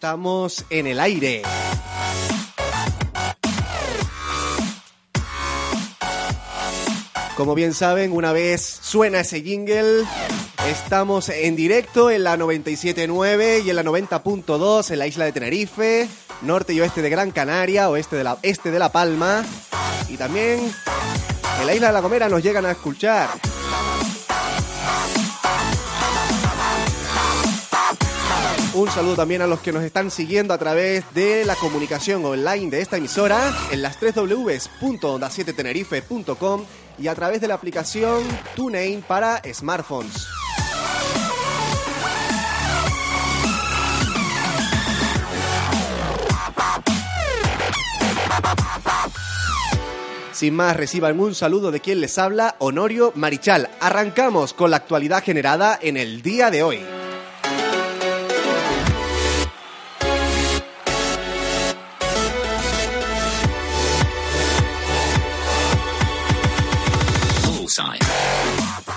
estamos en el aire. Como bien saben, una vez suena ese jingle, estamos en directo en la 97.9 y en la 90.2 en la isla de Tenerife, norte y oeste de Gran Canaria, oeste de la, este de La Palma y también en la isla de La Gomera nos llegan a escuchar. Un saludo también a los que nos están siguiendo a través de la comunicación online de esta emisora en las 3 ws.onda7tenerife.com y a través de la aplicación TuneIn para smartphones. Sin más, reciban un saludo de quien les habla, Honorio Marichal. Arrancamos con la actualidad generada en el día de hoy.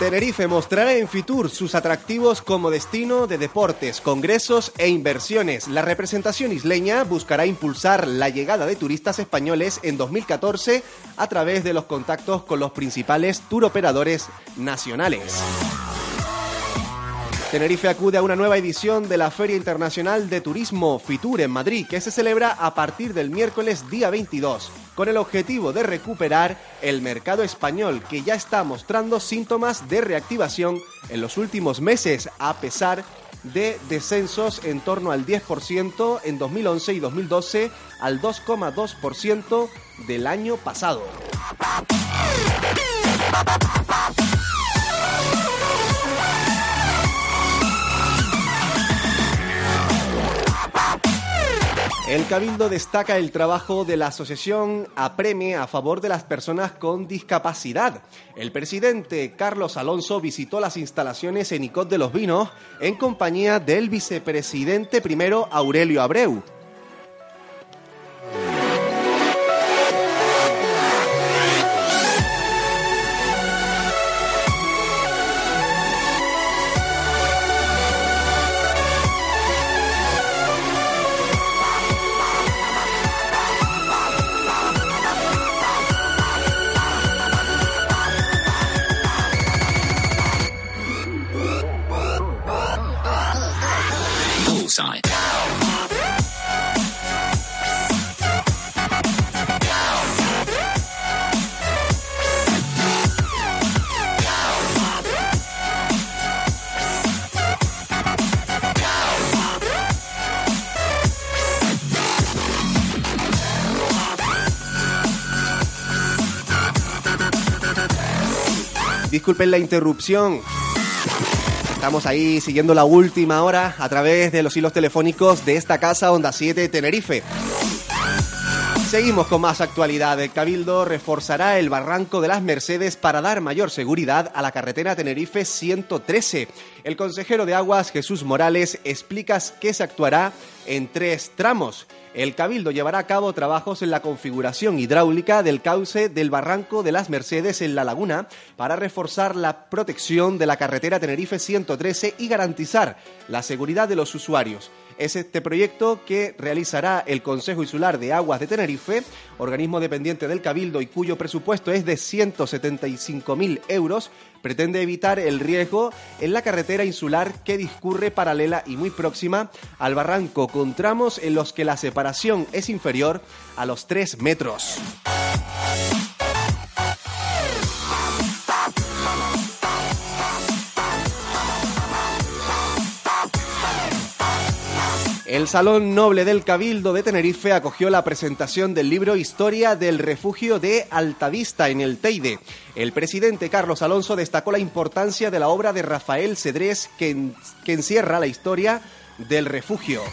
Tenerife mostrará en Fitur sus atractivos como destino de deportes, congresos e inversiones. La representación isleña buscará impulsar la llegada de turistas españoles en 2014 a través de los contactos con los principales turoperadores nacionales. Tenerife acude a una nueva edición de la Feria Internacional de Turismo Fitur en Madrid, que se celebra a partir del miércoles día 22, con el objetivo de recuperar el mercado español, que ya está mostrando síntomas de reactivación en los últimos meses, a pesar de descensos en torno al 10% en 2011 y 2012 al 2,2% del año pasado. El Cabildo destaca el trabajo de la asociación Apreme a favor de las personas con discapacidad. El presidente Carlos Alonso visitó las instalaciones en Icot de los Vinos en compañía del vicepresidente primero Aurelio Abreu. Disculpen la interrupción. Estamos ahí siguiendo la última hora a través de los hilos telefónicos de esta casa Onda 7 Tenerife. Seguimos con más actualidad. El Cabildo reforzará el barranco de las Mercedes para dar mayor seguridad a la carretera Tenerife 113. El consejero de Aguas, Jesús Morales, explica que se actuará en tres tramos. El Cabildo llevará a cabo trabajos en la configuración hidráulica del cauce del barranco de las Mercedes en la laguna para reforzar la protección de la carretera Tenerife 113 y garantizar la seguridad de los usuarios. Es este proyecto que realizará el Consejo Insular de Aguas de Tenerife, organismo dependiente del Cabildo y cuyo presupuesto es de 175.000 euros, pretende evitar el riesgo en la carretera insular que discurre paralela y muy próxima al barranco, con tramos en los que la separación es inferior a los 3 metros. El Salón Noble del Cabildo de Tenerife acogió la presentación del libro Historia del Refugio de Altavista en el Teide. El presidente Carlos Alonso destacó la importancia de la obra de Rafael Cedrés que, que encierra la historia del refugio.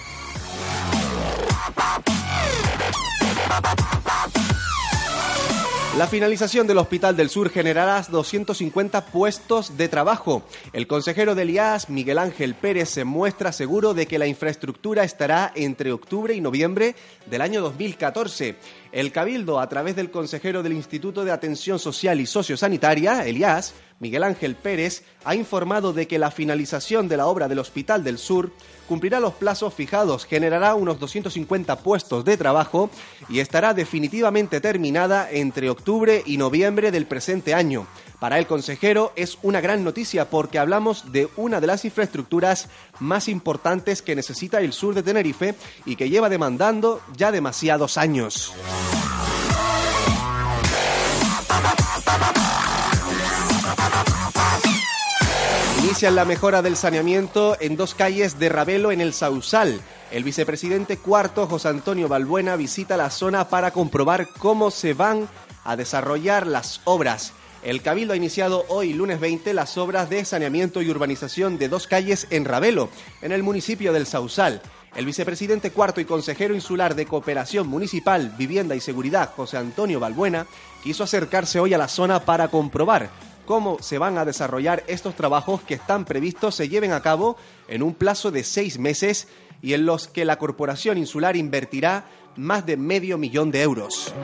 La finalización del Hospital del Sur generará 250 puestos de trabajo. El consejero del IAS, Miguel Ángel Pérez, se muestra seguro de que la infraestructura estará entre octubre y noviembre del año 2014. El Cabildo, a través del consejero del Instituto de Atención Social y Sociosanitaria, Elias, Miguel Ángel Pérez, ha informado de que la finalización de la obra del Hospital del Sur cumplirá los plazos fijados, generará unos 250 puestos de trabajo y estará definitivamente terminada entre octubre y noviembre del presente año. Para el consejero es una gran noticia porque hablamos de una de las infraestructuras más importantes que necesita el sur de Tenerife y que lleva demandando ya demasiados años. Inician la mejora del saneamiento en dos calles de Ravelo en el Sausal. El vicepresidente cuarto, José Antonio Balbuena, visita la zona para comprobar cómo se van a desarrollar las obras. El Cabildo ha iniciado hoy, lunes 20, las obras de saneamiento y urbanización de dos calles en Ravelo, en el municipio del Sausal. El vicepresidente cuarto y consejero insular de Cooperación Municipal, Vivienda y Seguridad, José Antonio Balbuena, quiso acercarse hoy a la zona para comprobar cómo se van a desarrollar estos trabajos que están previstos se lleven a cabo en un plazo de seis meses y en los que la Corporación Insular invertirá más de medio millón de euros.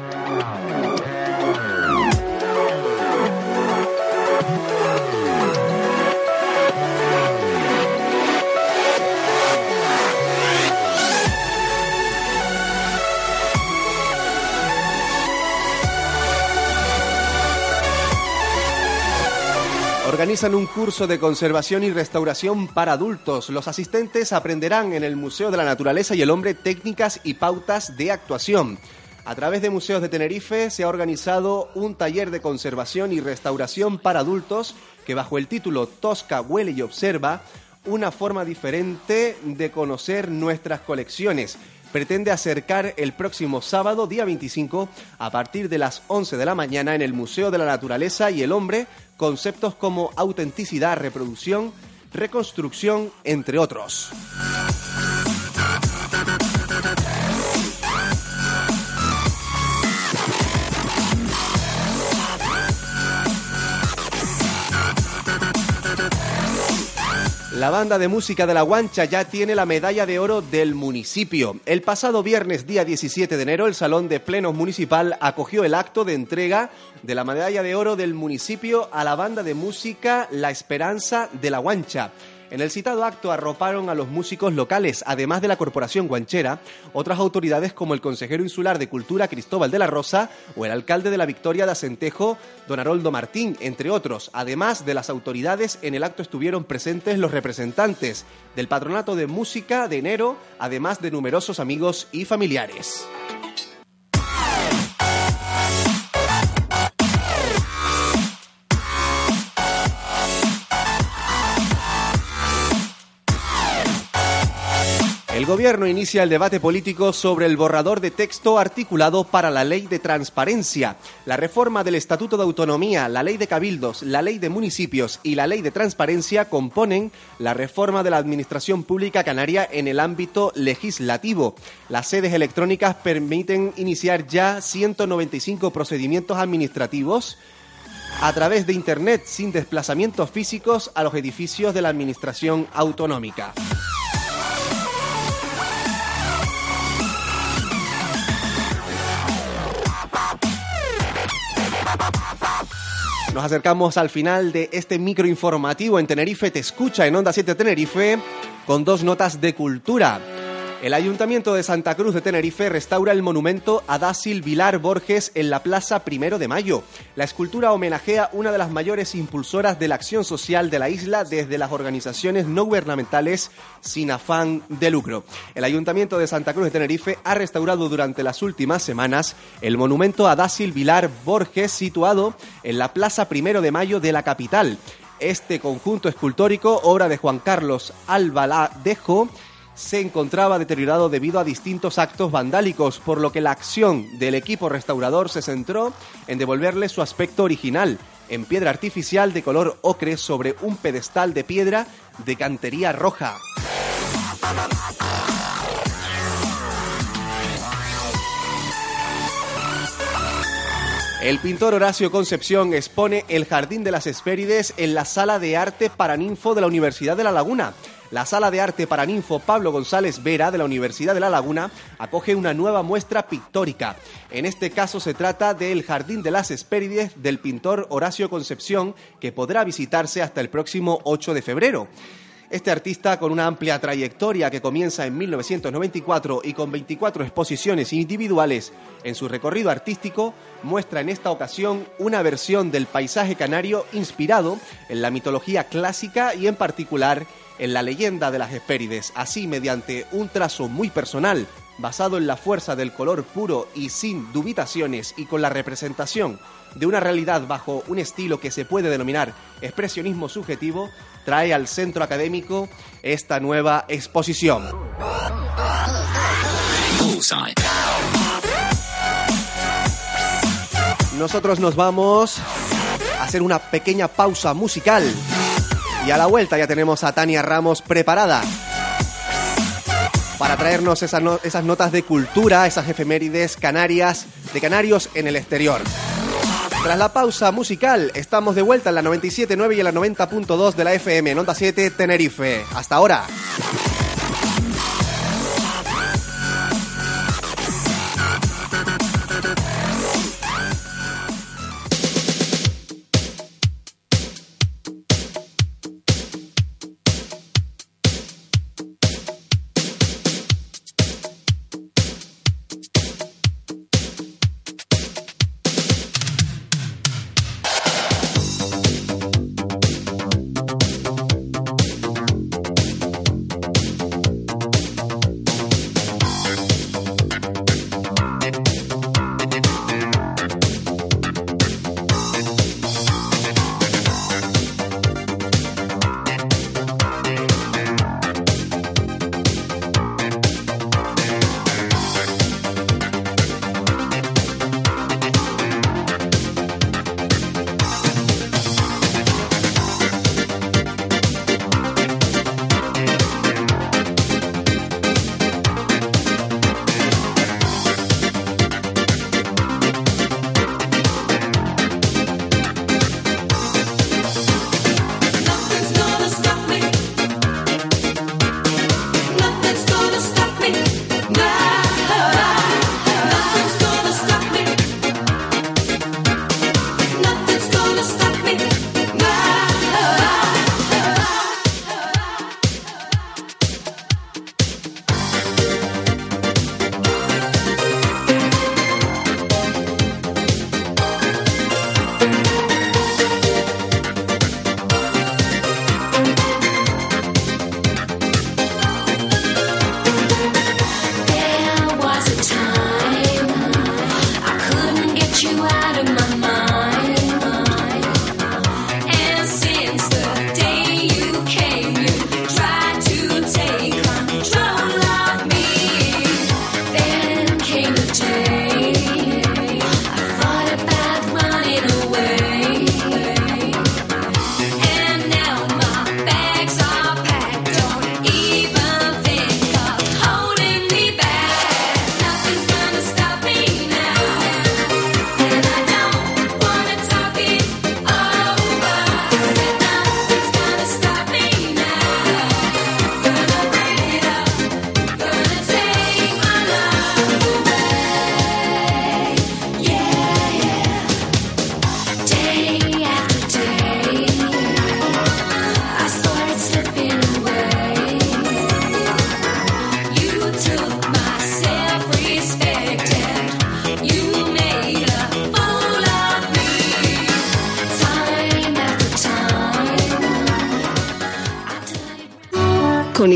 Organizan un curso de conservación y restauración para adultos. Los asistentes aprenderán en el Museo de la Naturaleza y el Hombre técnicas y pautas de actuación. A través de Museos de Tenerife se ha organizado un taller de conservación y restauración para adultos que bajo el título Tosca, huele y observa, una forma diferente de conocer nuestras colecciones pretende acercar el próximo sábado, día 25, a partir de las 11 de la mañana en el Museo de la Naturaleza y el Hombre, conceptos como autenticidad, reproducción, reconstrucción, entre otros. La banda de música de La Guancha ya tiene la medalla de oro del municipio. El pasado viernes, día 17 de enero, el Salón de Plenos Municipal acogió el acto de entrega de la medalla de oro del municipio a la banda de música La Esperanza de La Guancha. En el citado acto arroparon a los músicos locales, además de la Corporación Guanchera, otras autoridades como el consejero insular de Cultura Cristóbal de la Rosa o el alcalde de la Victoria de Acentejo, don Haroldo Martín, entre otros. Además de las autoridades, en el acto estuvieron presentes los representantes del Patronato de Música de Enero, además de numerosos amigos y familiares. El Gobierno inicia el debate político sobre el borrador de texto articulado para la Ley de Transparencia. La reforma del Estatuto de Autonomía, la Ley de Cabildos, la Ley de Municipios y la Ley de Transparencia componen la reforma de la Administración Pública Canaria en el ámbito legislativo. Las sedes electrónicas permiten iniciar ya 195 procedimientos administrativos a través de Internet sin desplazamientos físicos a los edificios de la Administración Autonómica. Nos acercamos al final de este microinformativo en Tenerife Te Escucha en Onda 7 Tenerife con dos notas de cultura. El Ayuntamiento de Santa Cruz de Tenerife restaura el monumento a Dácil Vilar Borges en la Plaza Primero de Mayo. La escultura homenajea una de las mayores impulsoras de la acción social de la isla desde las organizaciones no gubernamentales sin afán de lucro. El Ayuntamiento de Santa Cruz de Tenerife ha restaurado durante las últimas semanas el monumento a Dácil Vilar Borges situado en la Plaza Primero de Mayo de la capital. Este conjunto escultórico, obra de Juan Carlos Albaladejo, se encontraba deteriorado debido a distintos actos vandálicos, por lo que la acción del equipo restaurador se centró en devolverle su aspecto original, en piedra artificial de color ocre sobre un pedestal de piedra de cantería roja. El pintor Horacio Concepción expone El Jardín de las Hespérides en la Sala de Arte Paraninfo de la Universidad de La Laguna. La Sala de Arte para Ninfo Pablo González Vera de la Universidad de La Laguna acoge una nueva muestra pictórica. En este caso se trata del Jardín de las Hespérides del pintor Horacio Concepción, que podrá visitarse hasta el próximo 8 de febrero. Este artista, con una amplia trayectoria que comienza en 1994 y con 24 exposiciones individuales en su recorrido artístico, muestra en esta ocasión una versión del paisaje canario inspirado en la mitología clásica y en particular en la leyenda de las Hespérides, así mediante un trazo muy personal, basado en la fuerza del color puro y sin dubitaciones y con la representación de una realidad bajo un estilo que se puede denominar expresionismo subjetivo, trae al centro académico esta nueva exposición. Nosotros nos vamos a hacer una pequeña pausa musical y a la vuelta ya tenemos a Tania Ramos preparada para traernos esas, notas de cultura, esas efemérides canarias de canarios en el exterior. Tras la pausa musical, estamos de vuelta en la 97.9 y en la 90.2 de la FM en Onda 7 Tenerife. Hasta ahora.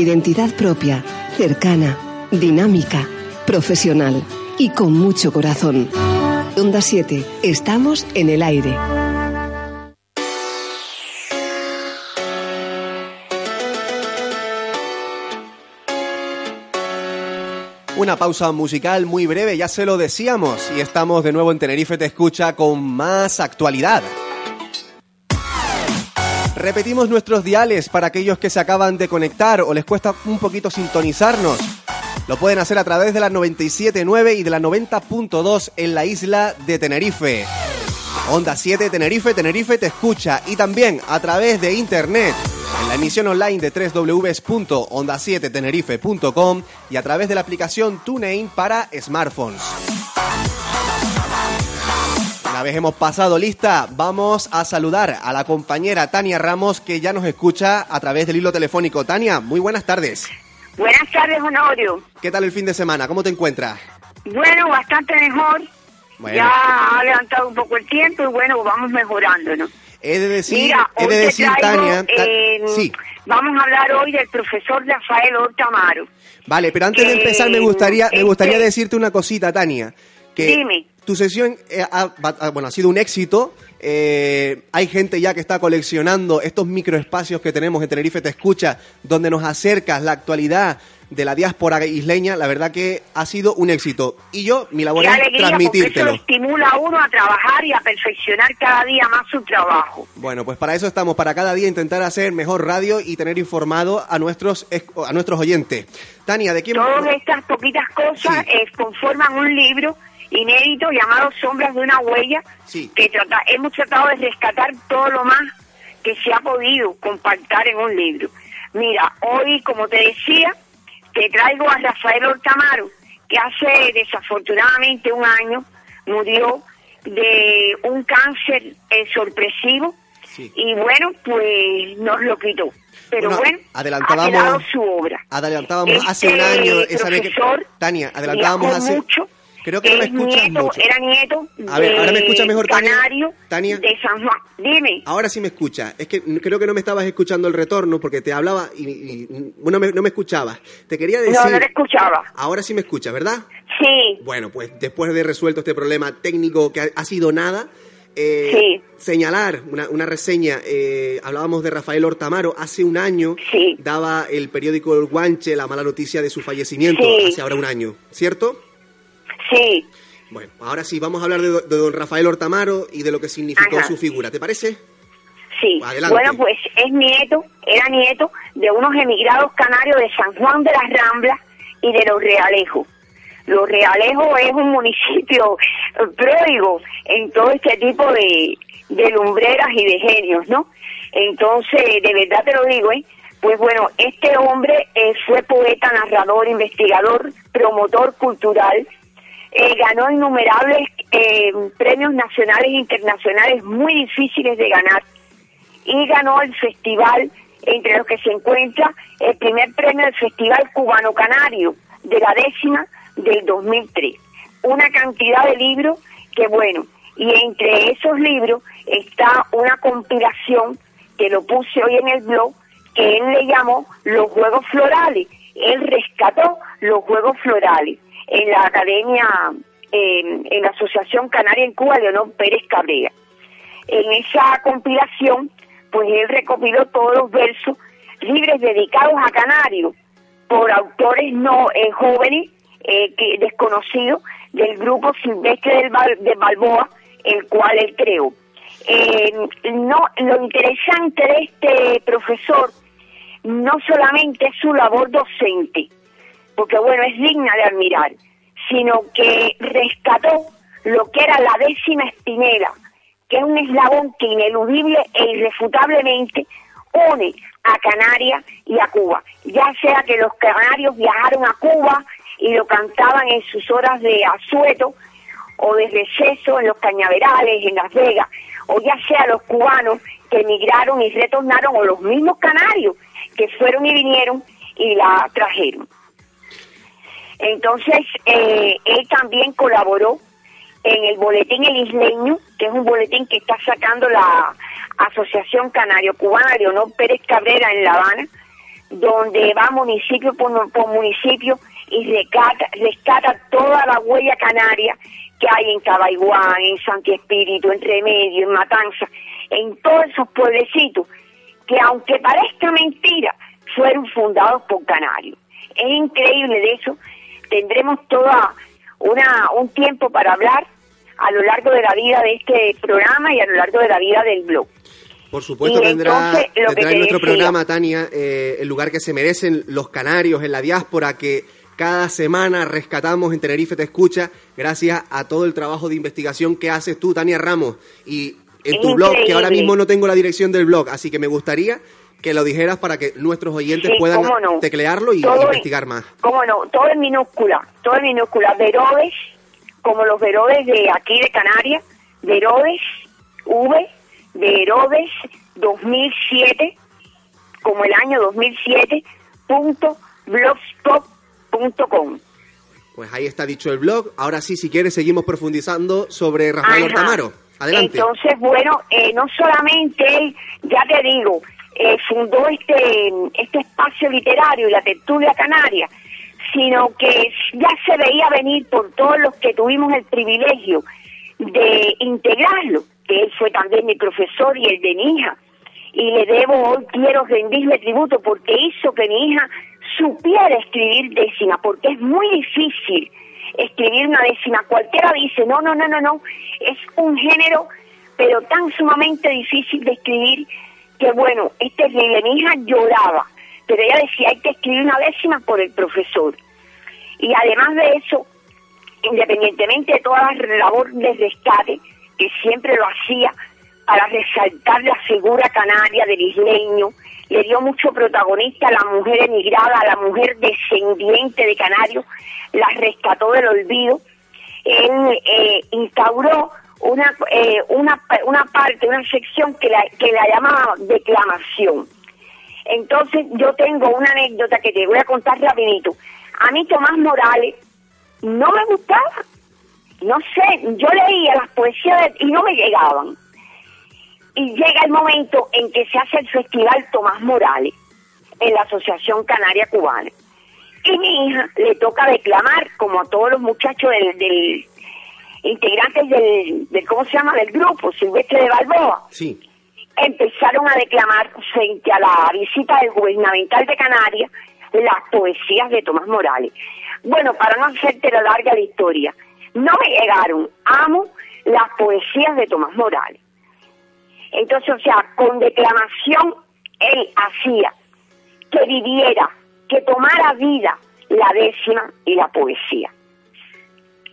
Identidad propia, cercana, dinámica, profesional y con mucho corazón. Onda 7, estamos en el aire. Una pausa musical muy breve, ya se lo decíamos, y estamos de nuevo en Tenerife Te Escucha con más actualidad. Repetimos nuestros diales para aquellos que se acaban de conectar o les cuesta un poquito sintonizarnos. Lo pueden hacer a través de la 97.9 y de la 90.2 en la isla de Tenerife. Onda 7 Tenerife, Tenerife te escucha y también a través de internet en la emisión online de www.onda7tenerife.com y a través de la aplicación TuneIn para smartphones. Una vez hemos pasado lista, vamos a saludar a la compañera Tania Ramos que ya nos escucha a través del hilo telefónico. Tania, muy buenas tardes. Buenas tardes, Honorio. ¿Qué tal el fin de semana? ¿Cómo te encuentras? Bueno, bastante mejor. Bueno. Ya ha levantado un poco el tiempo y bueno, vamos mejorando, ¿no? He de decir, Mira, he de decir traigo, Tania, ta- eh, sí, Vamos a hablar hoy del profesor Rafael Hortamaro. vale, pero antes de empezar me gustaría, me gustaría este- decirte una cosita, Tania, que Dime. Tu sesión eh, ha, ha- bueno, ha sido un éxito. eh, hay gente ya que está coleccionando estos microespacios que tenemos en Tenerife Te Escucha, donde nos acercas la actualidad de la diáspora isleña. La verdad que ha sido un éxito. Y yo, mi labor es alegría, eso transmitírtelo. lo estimula a uno a trabajar y a perfeccionar cada día más su trabajo. Bueno, pues para eso estamos, para cada día intentar hacer mejor radio y tener informado a nuestros a nuestros oyentes. Tania, ¿de quién? Todas estas poquitas cosas Sí. eh, conforman un libro inédito llamado Sombras de una huella, Sí. que trata, hemos tratado de rescatar todo lo más que se ha podido compactar en un libro. Mira, hoy, como te decía, te traigo a Rafael Hortamaro, que hace desafortunadamente un año murió de un cáncer eh, sorpresivo Sí. y bueno, pues nos lo quitó. Pero Bueno, bueno, adelantábamos- ha su obra. Adelantábamos hace un Este año esa vez que Tania, adelantábamos hace mucho, Creo que no me es escuchas nieto, mucho. Era nieto A ver, ¿ahora me escuchas mejor, Tania? Canario Tania. de San Juan. Dime. Ahora sí me escucha. Es que creo que no me estabas escuchando el retorno porque te hablaba y, y- bueno, me- no me escuchabas. Te quería decir. No, no te escuchaba. Ahora sí me escuchas, ¿verdad? Sí, Bueno, pues después de resuelto este problema técnico que ha, ha sido nada, eh, Sí. señalar una, una reseña, eh, hablábamos de Rafael Hortamaro, hace un año Sí. daba el periódico El Guanche la mala noticia de su fallecimiento, Sí. hace ahora un año, ¿cierto? Sí. Bueno, ahora sí, vamos a hablar de, do- de don Rafael Hortamaro y de lo que significó Ajá. su figura, ¿te parece? Sí, Adelante. bueno, pues es nieto, era nieto de unos emigrados canarios de San Juan de las Ramblas y de Los Realejos. Los Realejos es un municipio pródigo en todo este tipo de, de lumbreras y de genios, ¿no? Entonces, de verdad te lo digo, ¿eh? Pues bueno, este hombre eh, fue poeta, narrador, investigador, promotor cultural, eh, ganó innumerables eh, premios nacionales e internacionales muy difíciles de ganar y ganó el festival, entre los que se encuentra el primer premio del Festival Cubano Canario de la décima del 2003. Una cantidad de libros que, bueno, y entre esos libros está una compilación que lo puse hoy en el blog, que él le llamó Los Juegos Florales. Él rescató los Juegos Florales en la Academia, en la Asociación Canaria en Cuba, Leonor Pérez Cabrera. En esa compilación, pues él recopiló todos los versos libres dedicados a Canario por autores no eh, jóvenes, eh, que, desconocidos del grupo Silvestre del de Balboa, el cual él creó. Eh, no, lo interesante de este profesor no solamente es su labor docente, porque bueno, es digna de admirar, sino que rescató lo que era la décima espinela, que es un eslabón que ineludible e irrefutablemente une a Canarias y a Cuba, ya sea que los canarios viajaron a Cuba y lo cantaban en sus horas de asueto o de receso en los cañaverales, en Las Vegas, o ya sea los cubanos que emigraron y retornaron, o los mismos canarios que fueron y vinieron y la trajeron. Entonces, eh, él también colaboró en el boletín El Isleño, que es un boletín que está sacando la Asociación Canario Cubana Leonor Pérez Cabrera en La Habana, donde va municipio por, municipio y rescata, rescata toda la huella canaria que hay en Cabaiguán, en Santi Espíritu, en Remedio, en Matanza, en todos esos pueblecitos que aunque parezca mentira, fueron fundados por canarios. Es increíble de eso. Tendremos toda una un tiempo para hablar a lo largo de la vida de este programa y a lo largo de la vida del blog. Por supuesto Y tendrá, entonces, lo que tendrá te en nuestro decía. programa, Tania, eh, el lugar que se merecen los canarios en la diáspora que cada semana rescatamos en Tenerife Te Escucha gracias a todo el trabajo de investigación que haces tú, Tania Ramos. Y en tu blog, que ahora mismo no tengo la dirección del blog, así que me gustaría que lo dijeras para que nuestros oyentes Sí, puedan no. teclearlo y Todo investigar más. ¿Cómo no? Todo en minúscula, todo en minúscula. Verodes, como los Verodes de aquí de Canarias, Verodes, V, de Herodes 2007, como el año 2007, punto blogspot.com. Pues ahí está dicho el blog. Ahora sí, si quieres, seguimos profundizando sobre Rafael Ajá. Adelante. Entonces, bueno, eh, no solamente ya te digo, eh, fundó este, este espacio literario y la tertulia canaria, sino que ya se veía venir por todos los que tuvimos el privilegio de integrarlo, que él fue también mi profesor y el de mi hija. Y le debo, hoy quiero rendirle tributo porque hizo que mi hija supiera escribir décima, porque es muy difícil escribir una décima. Cualquiera dice, no, no, no, no, no, es un género, pero tan sumamente difícil de escribir que bueno, es terrible. Mi lloraba, pero ella decía, hay que escribir una décima por el profesor. Y además de eso, independientemente de toda la labor de rescate, que siempre lo hacía para resaltar la figura canaria del isleño, le dio mucho protagonista a la mujer emigrada, a la mujer descendiente de Canarios, la rescató del olvido. Él eh, instauró una, eh, una, una parte, una sección que la, que la llamaba declamación. Entonces yo tengo una anécdota que te voy a contar rapidito. A mí Tomás Morales no me gustaba. No sé, yo leía las poesías y no me llegaban. Y llega el momento en que se hace el Festival Tomás Morales en la Asociación Canaria Cubana. Y mi hija le toca declamar, como a todos los muchachos del integrantes del, del, ¿cómo se llama?, del grupo, Silvestre de Balboa Sí. empezaron a declamar frente a la visita del gubernamental de Canarias las poesías de Tomás Morales. Bueno, para no hacerte la larga la historia, no me llegaron, amo las poesías de Tomás Morales. Entonces, o sea, con declamación él hacía que viviera, que tomara vida la décima y la poesía.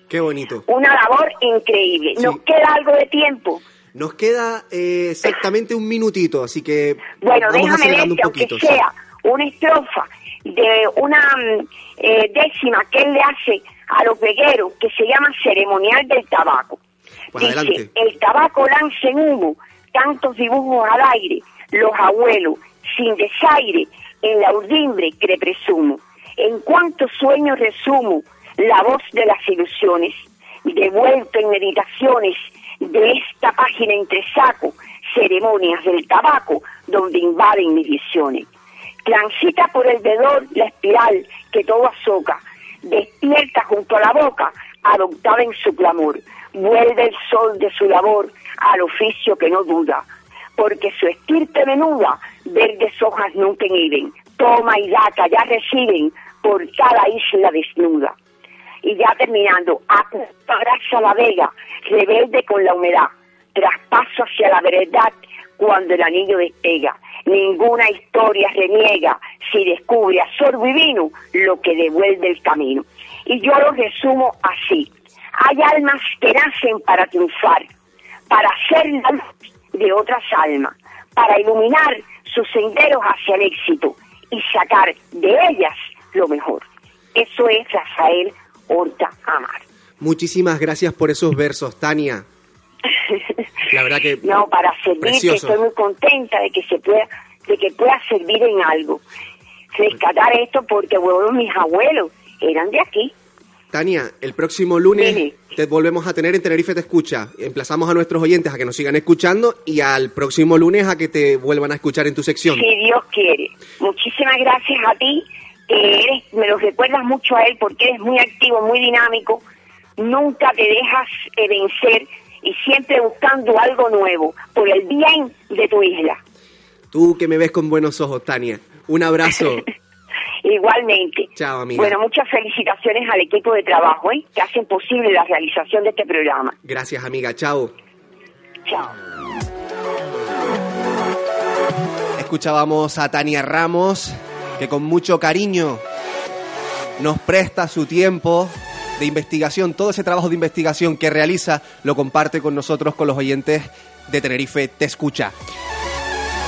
Qué bonito. Una labor increíble. Nos Sí. queda algo de tiempo. Nos queda eh, exactamente un minutito, así que Bueno, vamos déjame un aunque sí. sea una estrofa de una mm, eh, décima que él le hace a los vegueros, que se llama Ceremonial del Tabaco. Pues Dice, adelante. el tabaco lanza en humo tantos dibujos al aire, los abuelos, sin desaire, en la urdimbre que presumo. En cuantos sueños resumo la voz de las ilusiones, devuelto en meditaciones de esta página entre saco, ceremonias del tabaco, donde invaden mis visiones. Transita por el vedor la espiral que todo azoca, despierta junto a la boca, adoptada en su clamor. Vuelve el sol de su labor al oficio que no duda, porque su estirpe menuda, verdes hojas nunca inhiben. Toma y daca ya reciben por cada isla desnuda. Ya terminando, abraza la vega, rebelde con la humedad, traspaso hacia la verdad cuando el anillo despega. Ninguna historia reniega si descubre a sorbo y vino lo que devuelve el camino. Y yo lo resumo así. Hay almas que nacen para triunfar, para ser la luz de otras almas, para iluminar sus senderos hacia el éxito y sacar de ellas lo mejor. Eso es Rafael Horta Amar. Muchísimas gracias por esos versos, Tania. La verdad que No, para servir, que Precioso. estoy muy contenta de que se pueda, de que pueda servir en algo. Rescatar esto porque bueno, mis abuelos eran de aquí. Tania, el próximo lunes te volvemos a tener en Tenerife Te Escucha. Emplazamos a nuestros oyentes a que nos sigan escuchando y al próximo lunes a que te vuelvan a escuchar en tu sección. Si Dios quiere. Muchísimas gracias a ti, que eres, me lo recuerdas mucho a él porque eres muy activo, muy dinámico, nunca te dejas eh, vencer y siempre buscando algo nuevo por el bien de tu isla. Tú que me ves con buenos ojos, Tania. Un abrazo. Igualmente. Chao, amiga. Bueno, muchas felicitaciones al equipo de trabajo ¿eh? que hacen posible la realización de este programa. Gracias, amiga. Chao. Chao. Escuchábamos a Tania Ramos, que con mucho cariño nos presta su tiempo de investigación, todo ese trabajo de investigación que realiza, lo comparte con nosotros, con los oyentes de Tenerife Te Escucha.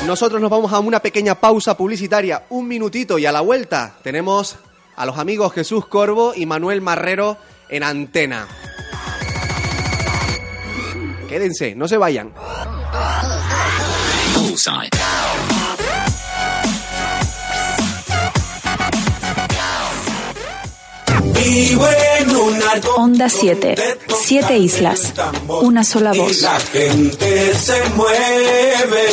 Nosotros nos vamos a una pequeña pausa publicitaria, un minutito y a la vuelta tenemos a los amigos Jesús Corvo y Manuel Marrero en antena. Quédense, no se vayan. Onda 7. Siete islas. Una sola voz. La gente se mueve.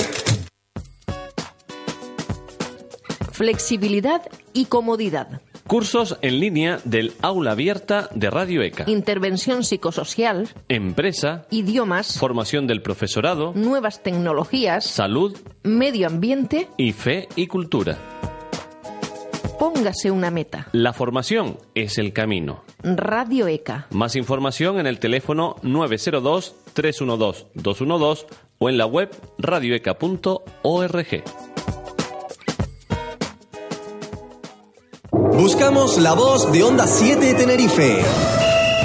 Flexibilidad y comodidad. Cursos en línea del aula abierta de Radio ECA. Intervención psicosocial. Empresa. Idiomas. Formación del profesorado. Nuevas tecnologías. Salud. Medio ambiente. Y fe y cultura. Póngase una meta. La formación es el camino. Radio ECA. Más información en el teléfono 902-312-212 o en la web radioeca.org. Buscamos la voz de Onda 7 Tenerife.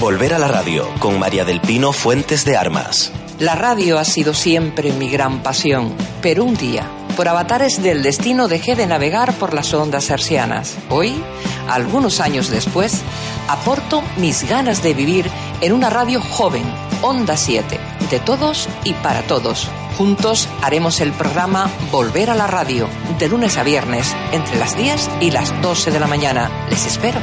Volver a la radio con María del Pino Fuentes de Armas. La radio ha sido siempre mi gran pasión, pero un día, por avatares del destino, dejé de navegar por las ondas hercianas. Hoy, algunos años después, aporto mis ganas de vivir en una radio joven, Onda 7, de todos y para todos. Juntos haremos el programa Volver a la radio, de lunes a viernes, entre las 10 y las 12 de la mañana. Les espero.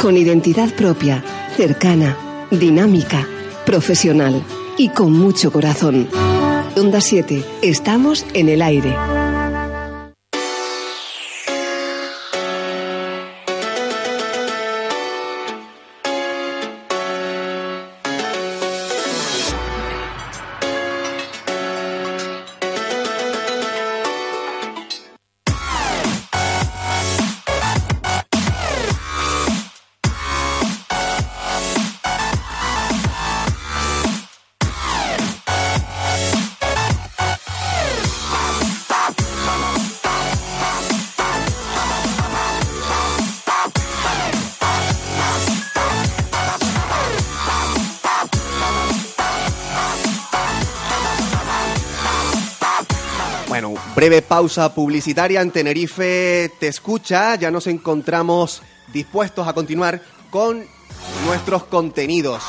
Con identidad propia, cercana, dinámica, profesional y con mucho corazón. Onda 7, estamos en el aire. Pausa publicitaria en Tenerife Te Escucha. Ya nos encontramos dispuestos a continuar con nuestros contenidos.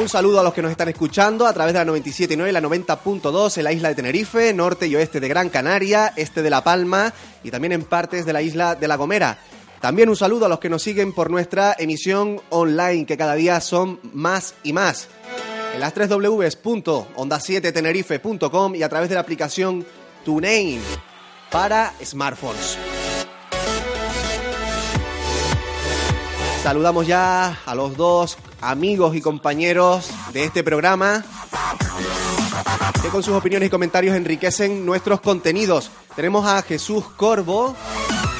Un saludo a los que nos están escuchando a través de la 97.9 y la 90.2 en la isla de Tenerife, norte y oeste de Gran Canaria, este de La Palma y también en partes de la isla de La Gomera. También un saludo a los que nos siguen por nuestra emisión online, que cada día son más y más. En las 3 www.onda7tenerife.com y a través de la aplicación TuneIn para smartphones. Saludamos ya a los dos amigos y compañeros de este programa que con sus opiniones y comentarios enriquecen nuestros contenidos. Tenemos a Jesús Corvo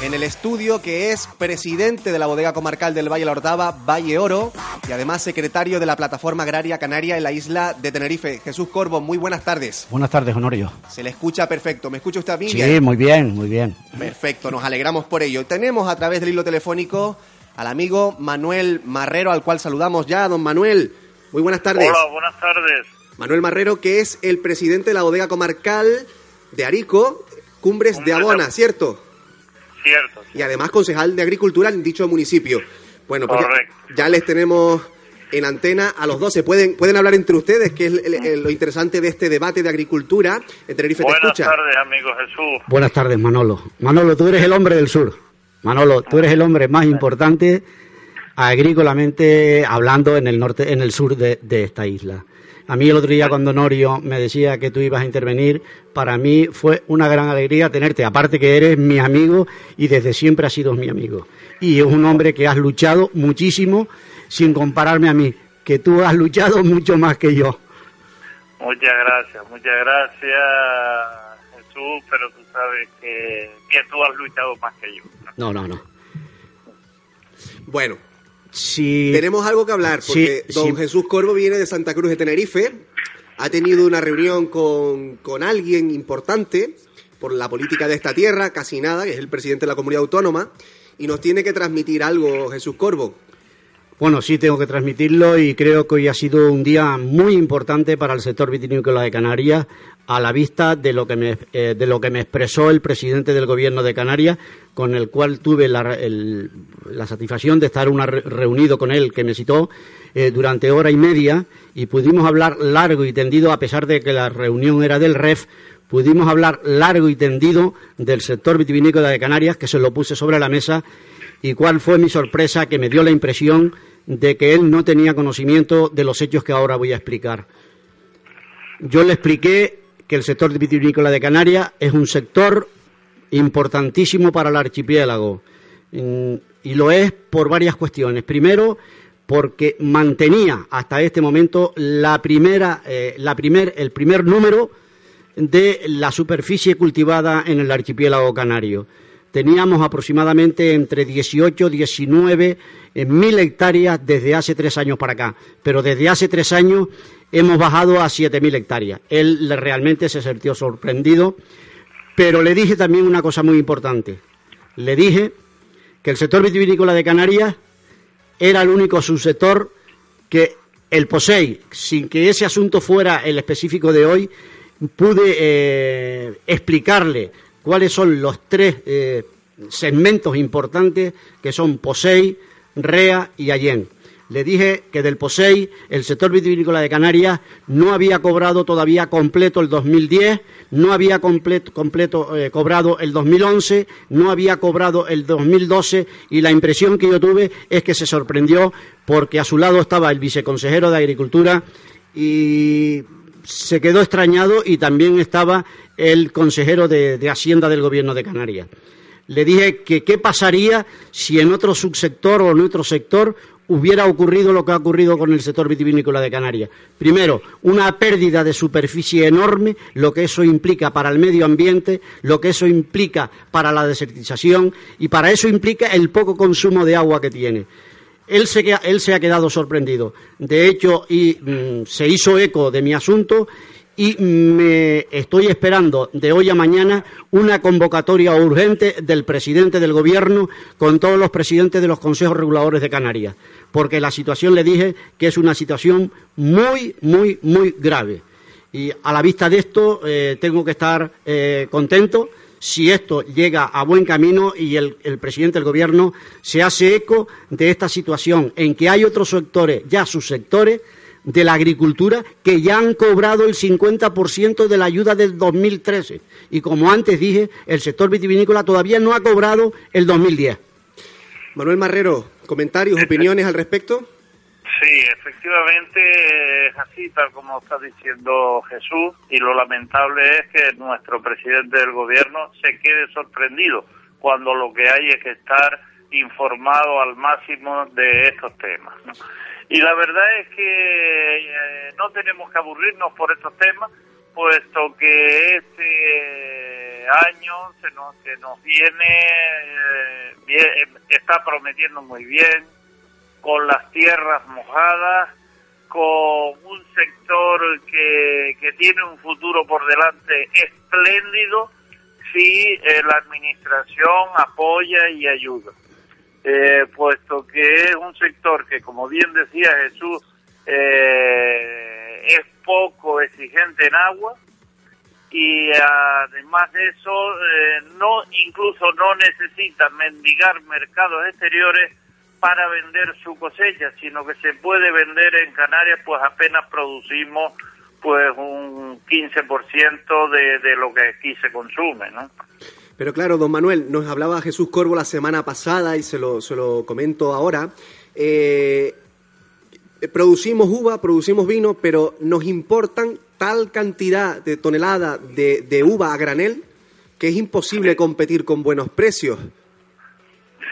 en el estudio que es presidente de la bodega comarcal del Valle de la Ortava, Valle Oro, y además secretario de la Plataforma Agraria Canaria en la isla de Tenerife. Jesús Corvo, muy buenas tardes. Buenas tardes, Honorio. Se le escucha perfecto. ¿Me escucha usted a mí? Sí, muy bien, muy bien. Perfecto, nos alegramos por ello. Tenemos a través del hilo telefónico al amigo Manuel Marrero, al cual saludamos ya. Don Manuel, muy buenas tardes. Hola, buenas tardes. Manuel Marrero, que es el presidente de la bodega comarcal de Arico, Cumbres, Cumbres de Abona, ¿cierto? Cierto. Y además concejal de Agricultura en dicho municipio. Bueno, pues ya, ya, les tenemos en antena a los dos. Se pueden, pueden hablar entre ustedes, que es el, el, lo interesante de este debate de agricultura. En Tenerife Buenas te escucha. tardes, amigo Jesús. Buenas tardes, Manolo. Manolo, tú eres el hombre del sur. Manolo, tú eres el hombre más importante agrícolamente hablando en el norte, en el sur de, de esta isla. A mí el otro día cuando Norio me decía que tú ibas a intervenir, para mí fue una gran alegría tenerte, aparte que eres mi amigo y desde siempre has sido mi amigo. Y es un hombre que has luchado muchísimo sin compararme a mí, que tú has luchado mucho más que yo. Muchas gracias, muchas gracias Jesús, pero tú sabes que, que tú has luchado más que yo. No, no, no. Bueno, Tenemos algo que hablar, porque Sí, don sí. Jesús Corvo viene de Santa Cruz de Tenerife, ha tenido una reunión con, con alguien importante por la política de esta tierra, casi nada, que es el presidente de la comunidad autónoma, y nos tiene que transmitir algo, Jesús Corvo. Bueno, sí tengo que transmitirlo y creo que hoy ha sido un día muy importante para el sector vitivinícola de Canarias a la vista de lo que me, eh, de lo que me expresó el presidente del gobierno de Canarias, con el cual tuve la, el- la satisfacción de estar una re- reunido con él, que me citó eh, durante hora y media y pudimos hablar largo y tendido, a pesar de que la reunión era del REF, pudimos hablar largo y tendido del sector vitivinícola de Canarias, que se lo puse sobre la mesa, y cuál fue mi sorpresa, que me dio la impresión de que él no tenía conocimiento de los hechos que ahora voy a explicar. Yo le expliqué que el sector vitivinícola de Canarias es un sector importantísimo para el archipiélago. Y lo es por varias cuestiones. Primero, porque mantenía hasta este momento la primera, eh, la primer, el primer número de la superficie cultivada en el archipiélago canario. Teníamos aproximadamente entre 18 y 19 eh, mil hectáreas desde hace tres años para acá, pero desde hace tres años hemos bajado a 7 mil hectáreas. Él realmente se sintió sorprendido, pero le dije también una cosa muy importante. Le dije que el sector vitivinícola de Canarias era el único subsector que el POSEI, sin que ese asunto fuera el específico de hoy, pude eh, explicarle cuáles son los tres eh, segmentos importantes que son POSEI, REA y AYEN. Le dije que del POSEI el sector vitivinícola de Canarias no había cobrado todavía completo el 2010, no había completo, eh, cobrado el 2011, no había cobrado el 2012 y la impresión que yo tuve es que se sorprendió porque a su lado estaba el viceconsejero de Agricultura y se quedó extrañado y también estaba el consejero de, Hacienda del Gobierno de Canarias. Le dije que qué pasaría si en otro subsector o en otro sector hubiera ocurrido lo que ha ocurrido con el sector vitivinícola de Canarias. Primero, una pérdida de superficie enorme, lo que eso implica para el medio ambiente, lo que eso implica para la desertización y para eso implica el poco consumo de agua que tiene. Él se, él se ha quedado sorprendido. De hecho, y, mm, se hizo eco de mi asunto y me estoy esperando de hoy a mañana una convocatoria urgente del presidente del Gobierno con todos los presidentes de los consejos reguladores de Canarias, porque la situación le dije que es una situación muy, muy, muy grave. Y a la vista de esto eh, tengo que estar eh, contento si esto llega a buen camino y el, el presidente del Gobierno se hace eco de esta situación en que hay otros sectores, ya subsectores, de la agricultura que ya han cobrado el 50% de la ayuda del 2013. Y como antes dije, el sector vitivinícola todavía no ha cobrado el 2010. Manuel Marrero, comentarios, opiniones al respecto. Sí, efectivamente es así, tal como está diciendo Jesús, y lo lamentable es que nuestro presidente del gobierno se quede sorprendido cuando lo que hay es que estar informado al máximo de estos temas. ¿no? Y la verdad es que eh, no tenemos que aburrirnos por estos temas, puesto que este año se nos, que nos viene, eh, está prometiendo muy bien, con las tierras mojadas, con un sector que, que tiene un futuro por delante espléndido si eh, la administración apoya y ayuda. Eh, puesto que es un sector que, como bien decía Jesús, eh, es poco exigente en agua y además de eso, eh, no incluso no necesita mendigar mercados exteriores para vender su cosecha, sino que se puede vender en Canarias, pues apenas producimos pues un 15% de, de lo que aquí se consume, ¿no? Pero claro, don Manuel, nos hablaba Jesús Corvo la semana pasada y se lo, se lo comento ahora. Eh, producimos uva, producimos vino, pero nos importan tal cantidad de tonelada de, de uva a granel que es imposible competir con buenos precios.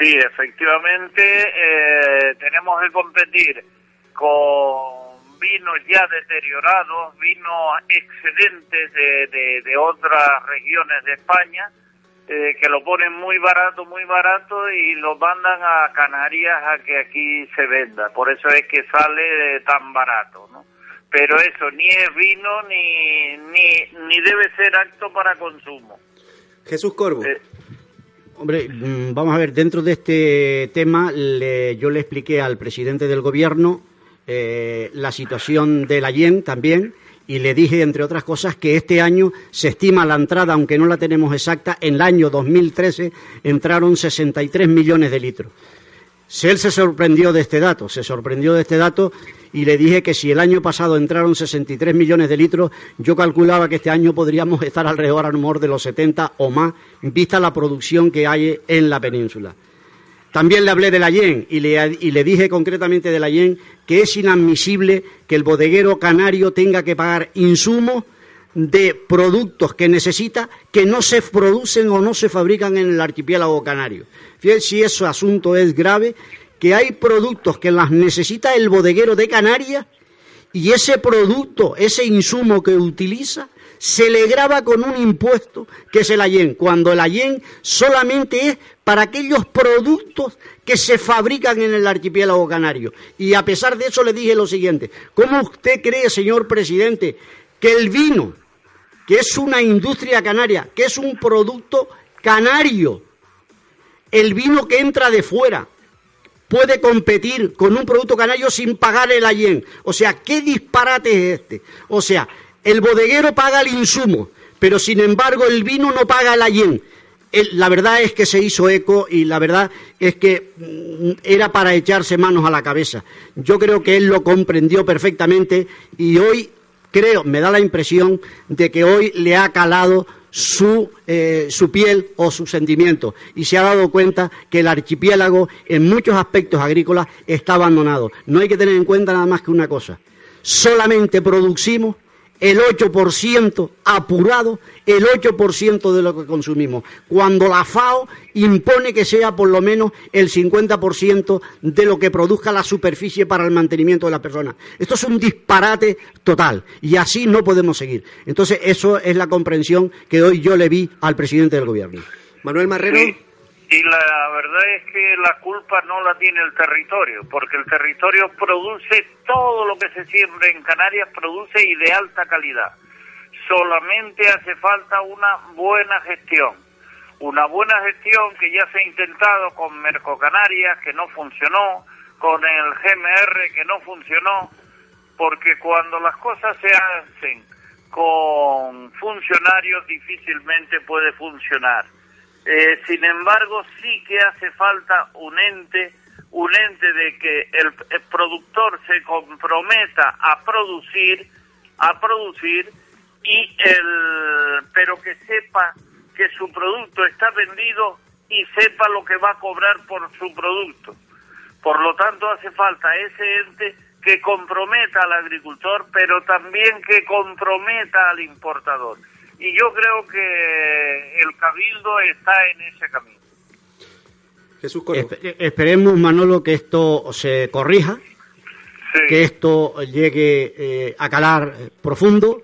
Sí, efectivamente, eh, tenemos que competir con vinos ya deteriorados, vinos excedentes de, de, de otras regiones de España, eh, que lo ponen muy barato, muy barato y lo mandan a Canarias a que aquí se venda. Por eso es que sale eh, tan barato, ¿no? Pero eso ni es vino ni, ni, ni debe ser acto para consumo. Jesús Corvo. Eh, Hombre, mm, vamos a ver, dentro de este tema le- yo le expliqué al presidente del gobierno eh, la situación de la YEN también y le dije, entre otras cosas, que este año se estima la entrada, aunque no la tenemos exacta, en el año 2013 entraron 63 millones de litros. Él se sorprendió de este dato, se sorprendió de este dato y le dije que si el año pasado entraron 63 millones de litros, yo calculaba que este año podríamos estar alrededor a lo de los 70 o más, vista la producción que hay en la península. También le hablé de la YEN y le, y le dije concretamente de la YEN que es inadmisible que el bodeguero canario tenga que pagar insumos de productos que necesita que no se producen o no se fabrican en el archipiélago canario. Fíjense si ese asunto es grave, que hay productos que las necesita el bodeguero de Canarias y ese producto, ese insumo que utiliza, se le graba con un impuesto que es el AYEN, cuando el AYEN solamente es para aquellos productos que se fabrican en el archipiélago canario. Y a pesar de eso le dije lo siguiente, ¿cómo usted cree, señor presidente, que el vino, que es una industria canaria, que es un producto canario, el vino que entra de fuera, puede competir con un producto canario sin pagar el AYEN. O sea, ¿qué disparate es este? O sea, el bodeguero paga el insumo, pero sin embargo el vino no paga el. El- la verdad es que se hizo eco y la verdad es que mm, era para echarse manos a la cabeza. Yo creo que él lo comprendió perfectamente y hoy creo, me da la impresión de que hoy le ha calado su, eh, su piel o su sentimiento y se ha dado cuenta que el archipiélago en muchos aspectos agrícolas está abandonado. No hay que tener en cuenta nada más que una cosa. Solamente producimos el 8% apurado, el 8% de lo que consumimos, cuando la FAO impone que sea por lo menos el 50% de lo que produzca la superficie para el mantenimiento de las personas. Esto es un disparate total y así no podemos seguir. Entonces, eso es la comprensión que hoy yo le vi al presidente del gobierno. Manuel Marrero. Y la verdad es que la culpa no la tiene el territorio, porque el territorio produce todo lo que se siembra en Canarias, produce y de alta calidad. Solamente hace falta una buena gestión. Una buena gestión que ya se ha intentado con Mercocanarias, que no funcionó, con el GMR, que no funcionó, porque cuando las cosas se hacen con funcionarios difícilmente puede funcionar. Eh, sin embargo, sí que hace falta un ente, un ente de que el, el productor se comprometa a producir, a producir y el, pero que sepa que su producto está vendido y sepa lo que va a cobrar por su producto. Por lo tanto, hace falta ese ente que comprometa al agricultor, pero también que comprometa al importador. Y yo creo que el cabildo está en ese camino. Jesús. Espe- esperemos, Manolo, que esto se corrija, que esto llegue eh, a calar eh, profundo.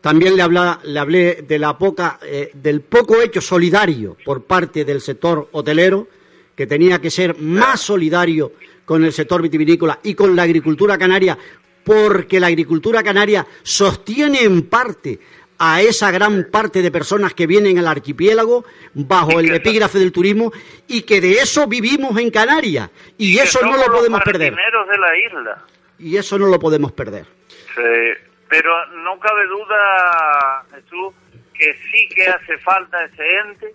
También le, habla- le hablé de la poca, eh, del poco hecho solidario por parte del sector hotelero, que tenía que ser más solidario con el sector vitivinícola y con la agricultura canaria, porque la agricultura canaria sostiene en parte a esa gran parte de personas que vienen al archipiélago bajo el epígrafe del turismo y que de eso vivimos en Canarias y eso no lo los podemos perder marineros de la isla. y eso no lo podemos perder. Sí, pero no cabe duda, Jesús, que sí que hace falta ese ente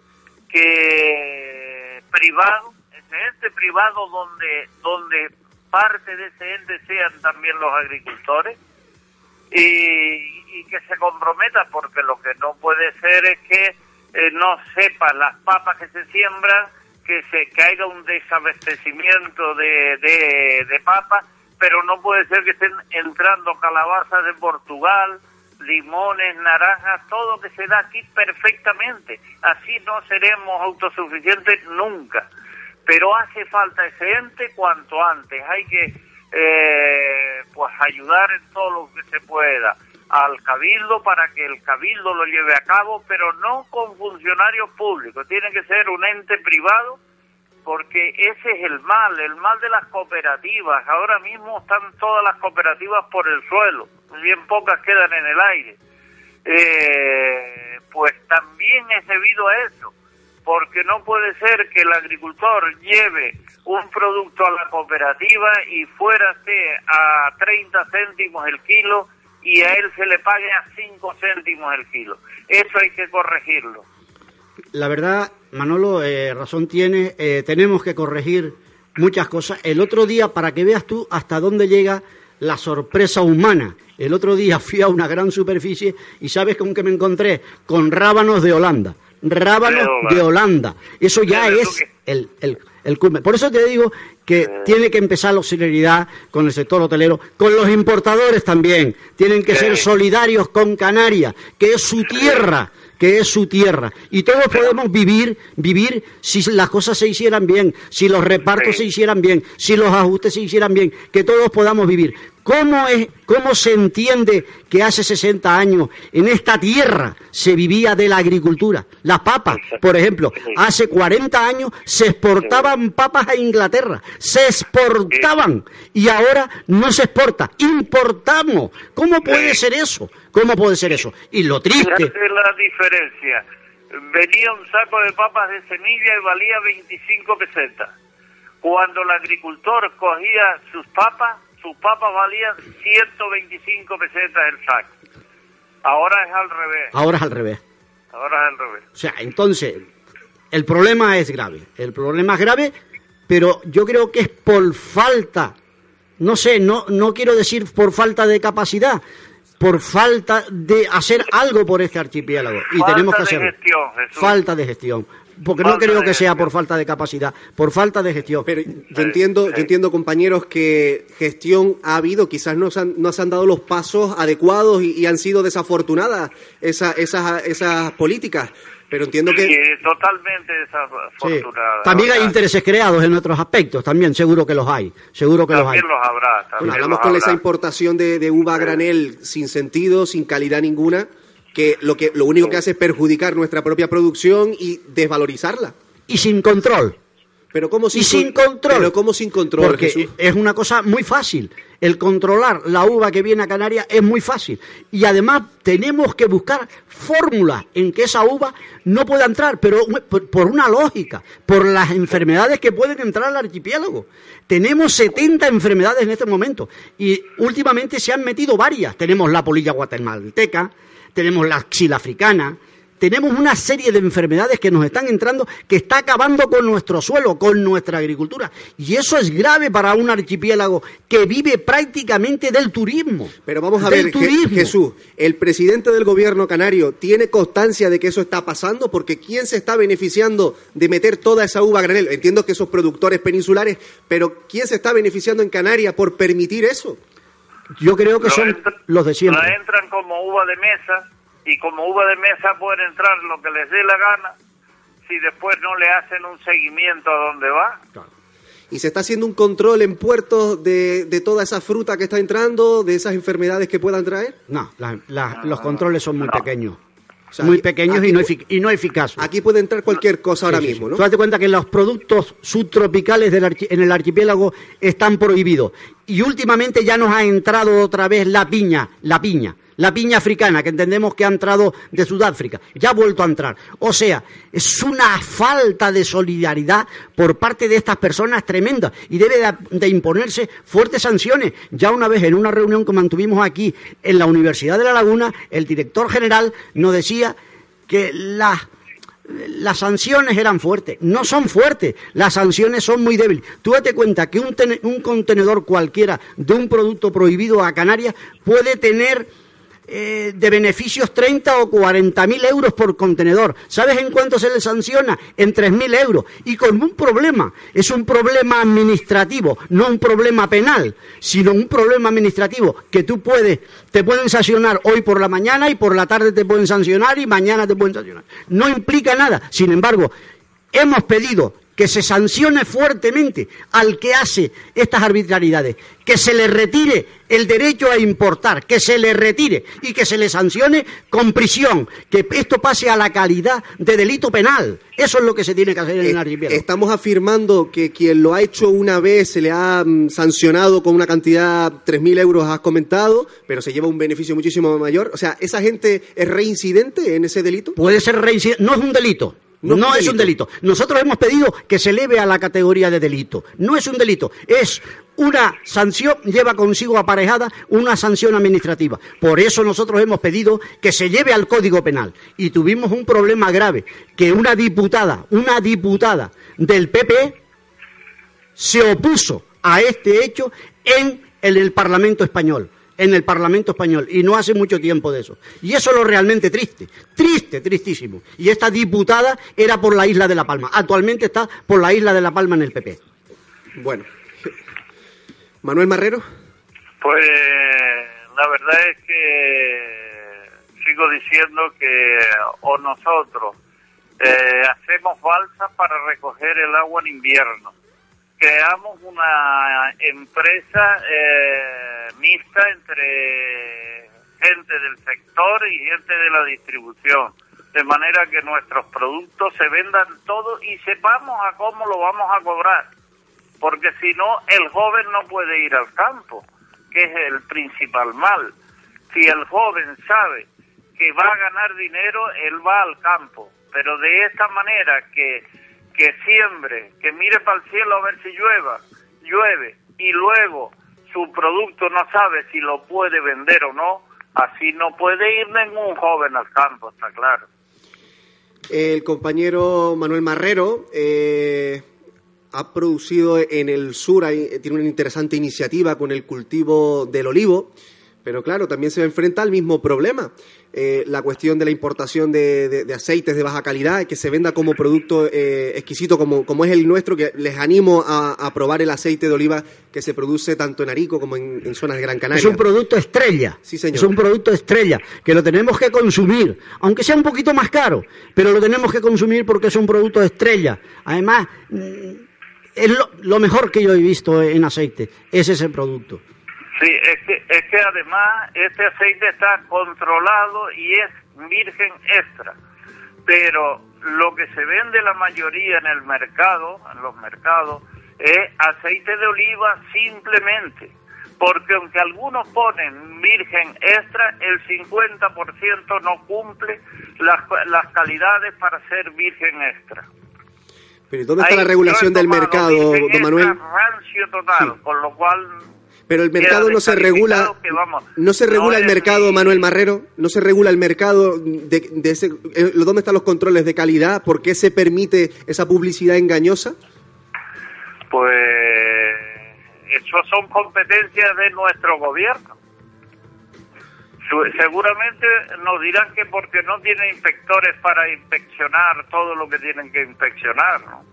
que privado, ese ente privado donde donde parte de ese ente sean también los agricultores y, y que se comprometa, porque lo que no puede ser es que eh, no sepa las papas que se siembran, que se haya un desabastecimiento de, de, de papas pero no puede ser que estén entrando calabazas de Portugal, limones, naranjas, todo que se da aquí perfectamente. Así no seremos autosuficientes nunca. Pero hace falta ese ente cuanto antes. Hay que eh, pues ayudar en todo lo que se pueda al cabildo para que el cabildo lo lleve a cabo, pero no con funcionarios públicos. Tiene que ser un ente privado porque ese es el mal, el mal de las cooperativas. Ahora mismo están todas las cooperativas por el suelo, bien pocas quedan en el aire. Eh, pues también es debido a eso, porque no puede ser que el agricultor lleve un producto a la cooperativa y fuera a 30 céntimos el kilo y a él se le pague a 5 céntimos el kilo. Eso hay que corregirlo. La verdad, Manolo, eh, razón tiene, eh, tenemos que corregir muchas cosas. El otro día, para que veas tú hasta dónde llega la sorpresa humana, el otro día fui a una gran superficie y ¿sabes con qué me encontré? Con rábanos de Holanda. Rábanos de Holanda. Eso ya es el, el, el cumbre. Por eso te digo que tiene que empezar la solidaridad con el sector hotelero, con los importadores también. Tienen que ser solidarios con Canarias, que es su tierra que es su tierra. Y todos podemos vivir, vivir si las cosas se hicieran bien, si los repartos se hicieran bien, si los ajustes se hicieran bien, que todos podamos vivir. ¿Cómo, es, ¿Cómo se entiende que hace 60 años en esta tierra se vivía de la agricultura? Las papas, por ejemplo, hace 40 años se exportaban papas a Inglaterra, se exportaban y ahora no se exporta, importamos. ¿Cómo puede ser eso? ¿Cómo puede ser eso? Y lo triste... es la diferencia. Venía un saco de papas de semilla y valía 25 pesetas. Cuando el agricultor cogía sus papas, sus papas valían 125 pesetas el saco. Ahora es al revés. Ahora es al revés. Ahora es al revés. O sea, entonces, el problema es grave. El problema es grave, pero yo creo que es por falta, no sé, no, no quiero decir por falta de capacidad, por falta de hacer algo por este archipiélago. Y falta tenemos que de hacerlo. gestión. Falta de gestión. Porque no creo que sea por falta de capacidad, por falta de gestión. Pero yo entiendo, yo entiendo, compañeros, que gestión ha habido, quizás no se han, no se han dado los pasos adecuados y, y han sido desafortunadas esa- esas, esas políticas. Pero entiendo que... Sí, totalmente Sí. desafortunada. También hay intereses creados en otros aspectos, también seguro que los hay, seguro que los hay. También los habrá. También Bueno, hablamos los con habrá. esa importación de, de uva a granel sin sentido, sin calidad ninguna, que lo que lo único que hace es perjudicar nuestra propia producción y desvalorizarla. Y sin control. Pero cómo sin, y sin con- control. Pero cómo sin control, Porque Jesús? es una cosa muy fácil. El controlar la uva que viene a Canarias es muy fácil. Y además tenemos que buscar fórmulas en que esa uva no pueda entrar, pero por, por una lógica, por las enfermedades que pueden entrar al archipiélago. Tenemos 70 enfermedades en este momento y últimamente se han metido varias. Tenemos la polilla guatemalteca, tenemos la xila africana, tenemos una serie de enfermedades que nos están entrando que está acabando con nuestro suelo, con nuestra agricultura. Y eso es grave para un archipiélago que vive prácticamente del turismo. Pero vamos a ver, Je-. Jesús, ¿el presidente del gobierno canario tiene constancia de que eso está pasando? Porque ¿quién se está beneficiando de meter toda esa uva a granel? Entiendo que esos productores peninsulares, pero ¿quién se está beneficiando en Canarias por permitir eso? Yo creo que Lo son entra- los de siempre. La entran como uva de mesa y como uva de mesa pueden entrar lo que les dé la gana si después no le hacen un seguimiento a dónde va. ¿Y se está haciendo un control en puertos de, de toda esa fruta que está entrando, de esas enfermedades que puedan traer? No, la- la- los controles son muy pequeños. O sea, muy pequeños aquí y, no y no eficaces. Aquí puede entrar cualquier cosa ahora Sí, sí, mismo. ¿no? Tú date cuenta que los productos subtropicales del archi- en el archipiélago están prohibidos. Y últimamente ya nos ha entrado otra vez la piña, la piña, la piña africana, que entendemos que ha entrado de Sudáfrica. Ya ha vuelto a entrar. O sea, es una falta de solidaridad por parte de estas personas tremenda y debe de, imponerse fuertes sanciones. Ya una vez en una reunión que mantuvimos aquí en la Universidad de La Laguna, el director general nos decía que las las sanciones eran fuertes. No son fuertes, las sanciones son muy débiles. Tú date cuenta que un, un contenedor cualquiera de un producto prohibido a Canarias puede tener eh, de beneficios 30 o 40 mil euros por contenedor. ¿Sabes en cuánto se le sanciona? En 3 mil euros. Y con un problema. Es un problema administrativo, no un problema penal, sino un problema administrativo que tú puedes, te pueden sancionar hoy por la mañana y por la tarde te pueden sancionar y mañana te pueden sancionar. No implica nada. Sin embargo, hemos pedido que se sancione fuertemente al que hace estas arbitrariedades, que se le retire el derecho a importar, que se le retire y que se le sancione con prisión, que esto pase a la calidad de delito penal. Eso es lo que se tiene que hacer en el archipiélago. Estamos afirmando que quien lo ha hecho una vez se le ha mm, sancionado con una cantidad, 3.000 euros has comentado, pero se lleva un beneficio muchísimo mayor. O sea, ¿esa gente es reincidente en ese delito? Puede ser reincidente, no es un delito. No, es un delito. Nosotros hemos pedido que se eleve a la categoría de delito. No es un delito, es una sanción, lleva consigo aparejada una sanción administrativa. Por eso nosotros hemos pedido que se lleve al Código Penal. Y tuvimos un problema grave, que una diputada, una diputada del PP se opuso a este hecho en el Parlamento español en el Parlamento español y no hace mucho tiempo de eso. Y eso es lo realmente triste, triste, tristísimo. Y esta diputada era por la isla de La Palma, actualmente está por la isla de La Palma en el PP. Bueno, Manuel Marrero. Pues la verdad es que sigo diciendo que o nosotros eh, hacemos balsas para recoger el agua en invierno creamos una empresa eh, mixta entre gente del sector y gente de la distribución, de manera que nuestros productos se vendan todos y sepamos a cómo lo vamos a cobrar, porque si no, el joven no puede ir al campo, que es el principal mal. Si el joven sabe que va a ganar dinero, él va al campo, pero de esta manera que que siembre, que mire para el cielo a ver si llueva, llueve, y luego su producto no sabe si lo puede vender o no, así no puede ir ningún joven al campo, está claro. El compañero Manuel Marrero eh, ha producido en el sur, tiene una interesante iniciativa con el cultivo del olivo pero claro, también se enfrenta al mismo problema. Eh, la cuestión de la importación de, aceites de baja calidad, que se venda como producto eh, exquisito como, como es el nuestro, que les animo a, probar el aceite de oliva que se produce tanto en Arico como en, zonas de Gran Canaria. Es un producto estrella. Sí, señor. Es un producto estrella, que lo tenemos que consumir, aunque sea un poquito más caro, pero lo tenemos que consumir porque es un producto estrella. Además, mm, es lo mejor que yo he visto en aceite, es ese producto. Sí, es que, es que además este aceite está controlado y es virgen extra. Pero lo que se vende la mayoría en el mercado, en los mercados, es aceite de oliva simplemente. Porque aunque algunos ponen virgen extra, el 50% no cumple las, las calidades para ser virgen extra. Pero ¿dónde está la regulación del mercado, don Manuel? Rancio total, con lo cual pero el mercado no se regula. no se regula el mercado, Manuel Marrero. No se regula el mercado de, ese. Eh, ¿Dónde están los controles de calidad? ¿Por qué se permite esa publicidad engañosa? Pues eso son competencias de nuestro gobierno. Seguramente nos dirán que porque no tiene inspectores para inspeccionar todo lo que tienen que inspeccionar, ¿no?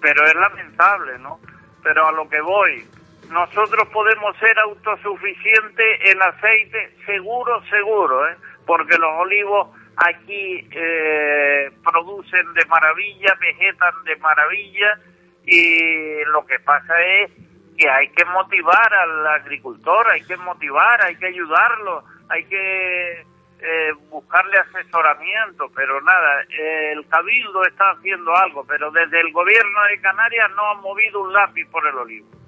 Pero es lamentable, ¿no? Pero a lo que voy, nosotros podemos ser autosuficientes en aceite, seguro, seguro, ¿eh? porque los olivos aquí eh, producen de maravilla, vegetan de maravilla, y lo que pasa es que hay que motivar al agricultor, hay que motivar, hay que ayudarlo, hay que eh, buscarle asesoramiento, pero nada, el Cabildo está haciendo algo, pero desde el gobierno de Canarias no han movido un lápiz por el olivo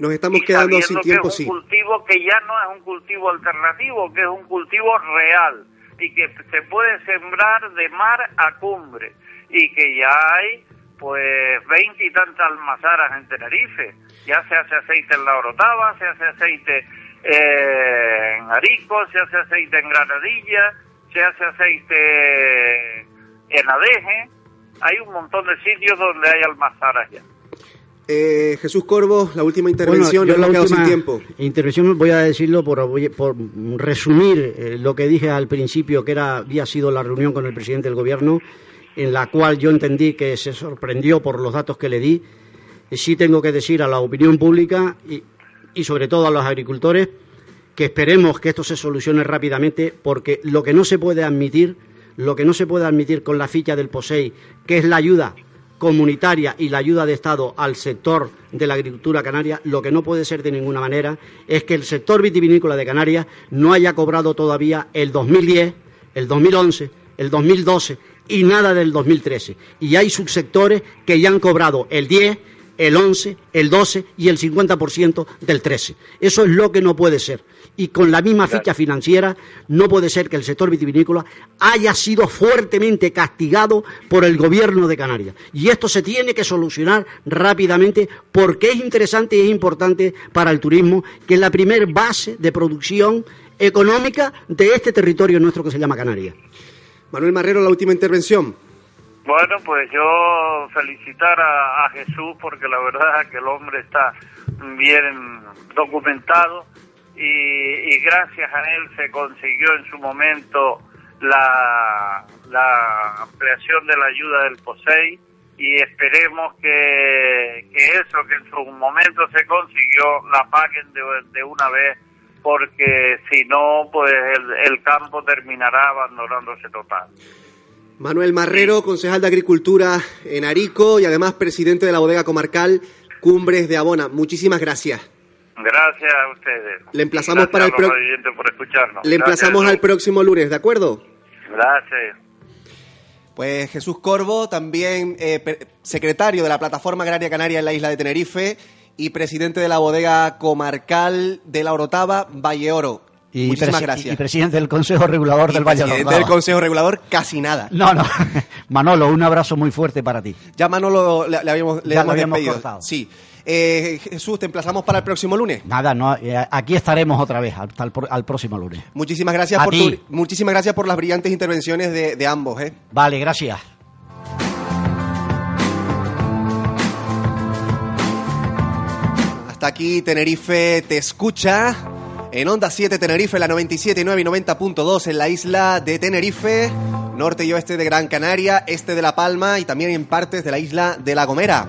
nos estamos quedando sin tiempo, que es un cultivo que ya no es un cultivo alternativo, que es un cultivo real y que se puede sembrar de mar a cumbre y que ya hay pues veinte y tantas almazaras en Tenerife. Ya se hace aceite en la Orotava, se hace aceite eh, en Arico, se hace aceite en Granadilla, se hace aceite en Adeje. Hay un montón de sitios donde hay almazaras ya. Eh, Jesús Corvo, la última intervención, Bueno, yo la quedado sin última tiempo. intervención voy a decirlo por, resumir eh, lo que dije al principio, que era, había sido la reunión con el presidente del gobierno, en la cual yo entendí que se sorprendió por los datos que le di. Sí tengo que decir a la opinión pública y, y sobre todo a los agricultores que esperemos que esto se solucione rápidamente, porque lo que no se puede admitir, lo que no se puede admitir con la ficha del POSEI, que es la ayuda comunitaria y la ayuda de Estado al sector de la agricultura canaria, lo que no puede ser de ninguna manera es que el sector vitivinícola de Canarias no haya cobrado todavía el 2010, el 2011, el 2012 y nada del 2013. Y hay subsectores que ya han cobrado el 10, el 11, el 12 y el 50% del 13. Eso es lo que no puede ser. Y con la misma ficha financiera no puede ser que el sector vitivinícola haya sido fuertemente castigado por el gobierno de Canarias. Y esto se tiene que solucionar rápidamente porque es interesante y es importante para el turismo, que es la primer base de producción económica de este territorio nuestro que se llama Canarias. Manuel Marrero, la última intervención. Bueno, pues yo felicitar a, a Jesús porque la verdad es que el hombre está bien documentado y, y gracias a él se consiguió en su momento la, la ampliación de la ayuda del POSEI y esperemos que, que eso que en su momento se consiguió la paguen de, de una vez porque si no pues el, el campo terminará abandonándose total. Manuel Marrero, concejal de Agricultura en Arico y además presidente de la bodega comarcal Cumbres de Abona. Muchísimas gracias. Gracias a ustedes. Le emplazamos Gracias para el a pro- los oyentes por escucharnos. Le emplazamos Gracias. al próximo lunes, ¿de acuerdo? Gracias. Pues Jesús Corvo, también eh, secretario de la Plataforma Agraria Canaria en la isla de Tenerife y presidente de la bodega comarcal de la Orotava, Valle Oro. Y, Muchísimas gracias. y presidente del Consejo Regulador del Valle Presidente del Consejo Regulador, casi nada. No, no. Manolo, un abrazo muy fuerte para ti. Ya Manolo le, le habíamos, le Ya lo habíamos cortado. Sí. Eh, Jesús, te emplazamos para el próximo lunes. Nada, no, eh, aquí estaremos otra vez, hasta el, al próximo lunes. Muchísimas gracias A por tu- muchísimas gracias por las brillantes intervenciones de, de ambos, ¿eh? Vale, gracias. Hasta aquí Tenerife te escucha. En Onda 7 Tenerife, la 97.9 y 90.2 en la isla de Tenerife, norte y oeste de Gran Canaria, este de La Palma y también en partes de la isla de La Gomera.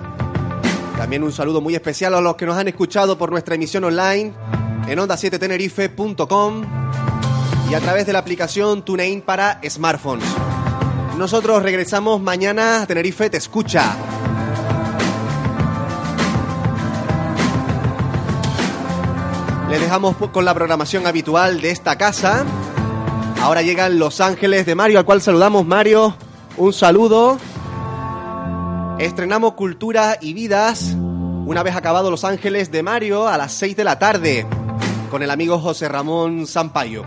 También un saludo muy especial a los que nos han escuchado por nuestra emisión online en onda7tenerife.com y a través de la aplicación TuneIn para smartphones. Nosotros regresamos mañana a Tenerife Te Escucha. Les dejamos con la programación habitual de esta casa. Ahora llegan Los Ángeles de Mario, al cual saludamos Mario. Un saludo. Estrenamos Cultura y Vidas. Una vez acabado Los Ángeles de Mario a las 6 de la tarde con el amigo José Ramón Sampaio.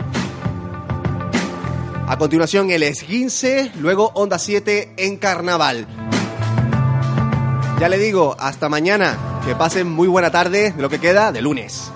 A continuación el esguince, luego Onda 7 en Carnaval. Ya le digo, hasta mañana. Que pasen muy buena tarde de lo que queda de lunes.